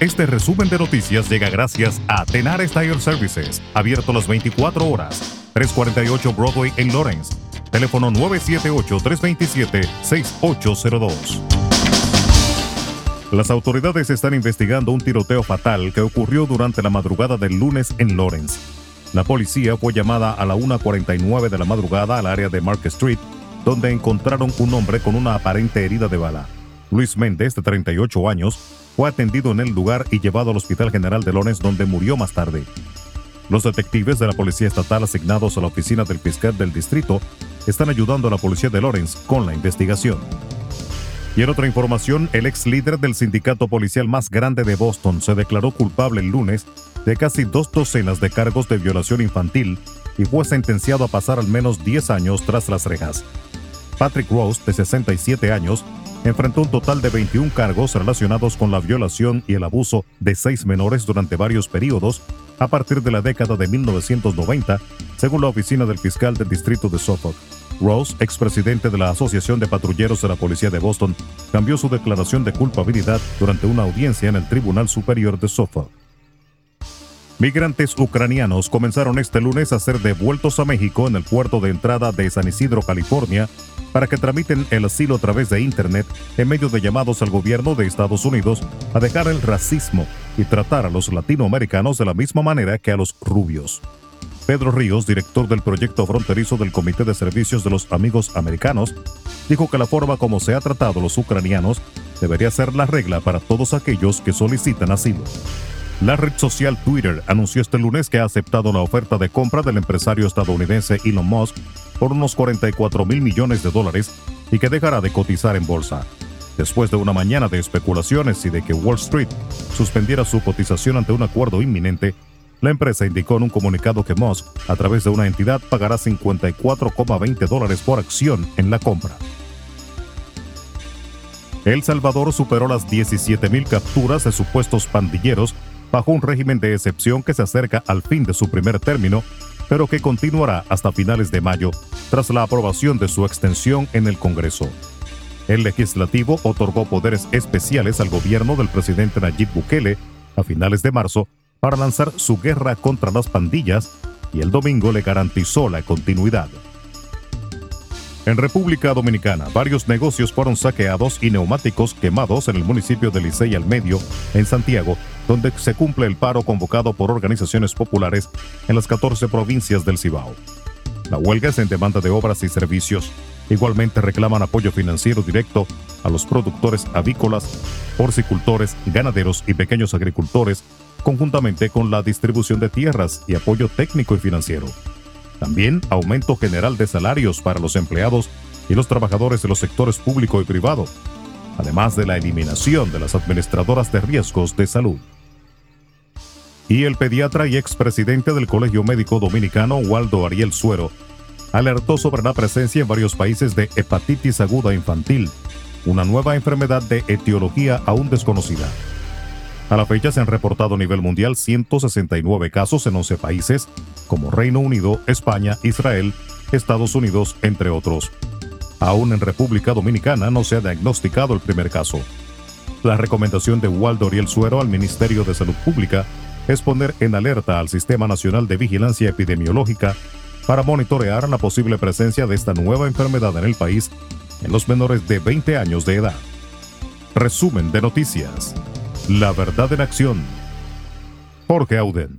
Este resumen de noticias llega gracias a Tenar Tire Services, abierto las 24 horas, 348 Broadway en Lawrence. Teléfono 978-327-6802. Las autoridades están investigando un tiroteo fatal que ocurrió durante la madrugada del lunes en Lawrence. La policía fue llamada a la 1.49 de la madrugada al área de Mark Street, donde encontraron un hombre con una aparente herida de bala. Luis Méndez, de 38 años, fue atendido en el lugar y llevado al Hospital General de Lawrence, donde murió más tarde. Los detectives de la Policía Estatal asignados a la oficina del fiscal del distrito están ayudando a la policía de Lawrence con la investigación. Y en otra información, el ex líder del sindicato policial más grande de Boston se declaró culpable el lunes de casi dos docenas de cargos de violación infantil y fue sentenciado a pasar al menos 10 años tras las rejas. Patrick Rose, de 67 años, enfrentó un total de 21 cargos relacionados con la violación y el abuso de seis menores durante varios periodos a partir de la década de 1990, según la oficina del fiscal del distrito de Suffolk. Rose, expresidente de la Asociación de Patrulleros de la Policía de Boston, cambió su declaración de culpabilidad durante una audiencia en el Tribunal Superior de Suffolk. Migrantes ucranianos comenzaron este lunes a ser devueltos a México en el puerto de entrada de San Isidro, California, para que tramiten el asilo a través de Internet en medio de llamados al gobierno de Estados Unidos a dejar el racismo y tratar a los latinoamericanos de la misma manera que a los rubios. Pedro Ríos, director del proyecto fronterizo del Comité de Servicios de los Amigos Americanos, dijo que la forma como se ha tratado a los ucranianos debería ser la regla para todos aquellos que solicitan asilo. La red social Twitter anunció este lunes que ha aceptado la oferta de compra del empresario estadounidense Elon Musk por unos 44 mil millones de dólares y que dejará de cotizar en bolsa. Después de una mañana de especulaciones y de que Wall Street suspendiera su cotización ante un acuerdo inminente, la empresa indicó en un comunicado que Musk, a través de una entidad, pagará 54,20 dólares por acción en la compra. El Salvador superó las 17.000 capturas de supuestos pandilleros bajo un régimen de excepción que se acerca al fin de su primer término, pero que continuará hasta finales de mayo, tras la aprobación de su extensión en el Congreso. El legislativo otorgó poderes especiales al gobierno del presidente Nayib Bukele a finales de marzo para lanzar su guerra contra las pandillas y el domingo le garantizó la continuidad. En República Dominicana, varios negocios fueron saqueados y neumáticos quemados en el municipio de Licey al Medio, en Santiago, donde se cumple el paro convocado por organizaciones populares en las 14 provincias del Cibao. La huelga es en demanda de obras y servicios. Igualmente reclaman apoyo financiero directo a los productores avícolas, porcicultores, ganaderos y pequeños agricultores, conjuntamente con la distribución de tierras y apoyo técnico y financiero. También aumento general de salarios para los empleados y los trabajadores de los sectores público y privado, además de la eliminación de las administradoras de riesgos de salud. Y el pediatra y expresidente del Colegio Médico Dominicano, Waldo Ariel Suero, alertó sobre la presencia en varios países de hepatitis aguda infantil, una nueva enfermedad de etiología aún desconocida. A la fecha se han reportado a nivel mundial 169 casos en 11 países, como Reino Unido, España, Israel, Estados Unidos, entre otros. Aún en República Dominicana no se ha diagnosticado el primer caso. La recomendación de Waldo Oriel Suero al Ministerio de Salud Pública es poner en alerta al Sistema Nacional de Vigilancia Epidemiológica para monitorear la posible presencia de esta nueva enfermedad en el país en los menores de 20 años de edad. Resumen de noticias. La verdad en acción. Jorge Auden.